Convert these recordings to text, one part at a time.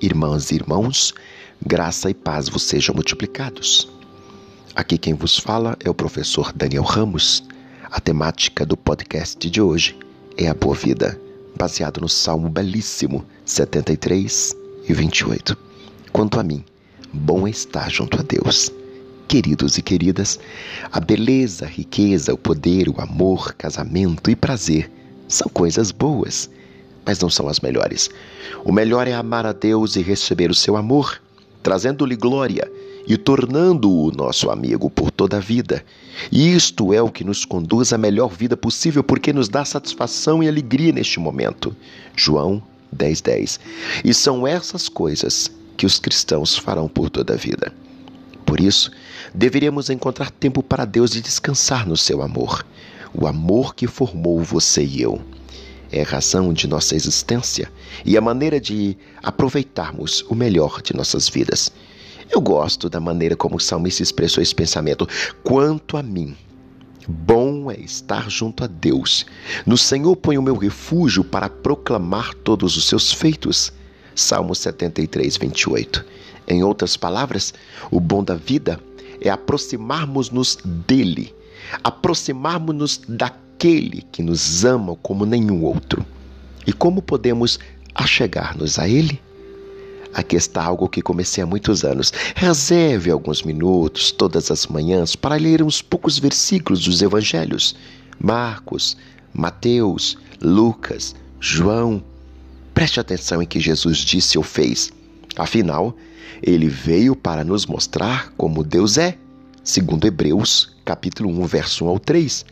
Irmãs e irmãos, graça e paz vos sejam multiplicados. Aqui quem vos fala é o professor Daniel Ramos. A temática do podcast de hoje é a boa vida, baseado no Salmo belíssimo 73 e 28. Quanto a mim, bom é estar junto a Deus. Queridos e queridas, a beleza, a riqueza, o poder, o amor, casamento e prazer são coisas boas mas não são as melhores. O melhor é amar a Deus e receber o seu amor, trazendo-lhe glória e tornando-o nosso amigo por toda a vida. E isto é o que nos conduz à melhor vida possível, porque nos dá satisfação e alegria neste momento. João 10:10. 10. E são essas coisas que os cristãos farão por toda a vida. Por isso, deveríamos encontrar tempo para Deus e descansar no seu amor, o amor que formou você e eu é razão de nossa existência e a maneira de aproveitarmos o melhor de nossas vidas. Eu gosto da maneira como o salmista expressou esse pensamento. Quanto a mim, bom é estar junto a Deus. No Senhor ponho o meu refúgio para proclamar todos os seus feitos. Salmo 73, 28. Em outras palavras, o bom da vida é aproximarmos-nos dele, aproximarmos-nos daquele aquele que nos ama como nenhum outro. E como podemos achegar-nos a Ele? Aqui está algo que comecei há muitos anos. Reserve alguns minutos todas as manhãs para ler uns poucos versículos dos Evangelhos. Marcos, Mateus, Lucas, João. Preste atenção em que Jesus disse ou fez. Afinal, ele veio para nos mostrar como Deus é, segundo Hebreus, capítulo 1, verso 1 ao 3.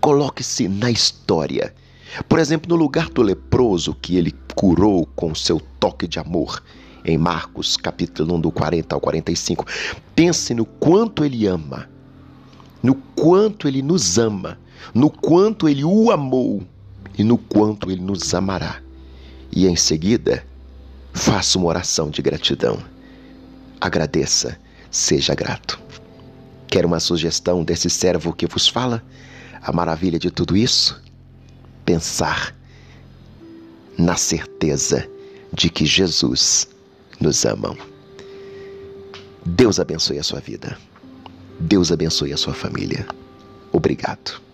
Coloque-se na história. Por exemplo, no lugar do leproso que ele curou com seu toque de amor, em Marcos, capítulo 1, do 40 ao 45. Pense no quanto ele ama, no quanto ele nos ama, no quanto ele o amou e no quanto ele nos amará. E em seguida, faça uma oração de gratidão. Agradeça, seja grato. Quer uma sugestão desse servo que vos fala? A maravilha de tudo isso? Pensar na certeza de que Jesus nos ama. Deus abençoe a sua vida. Deus abençoe a sua família. Obrigado.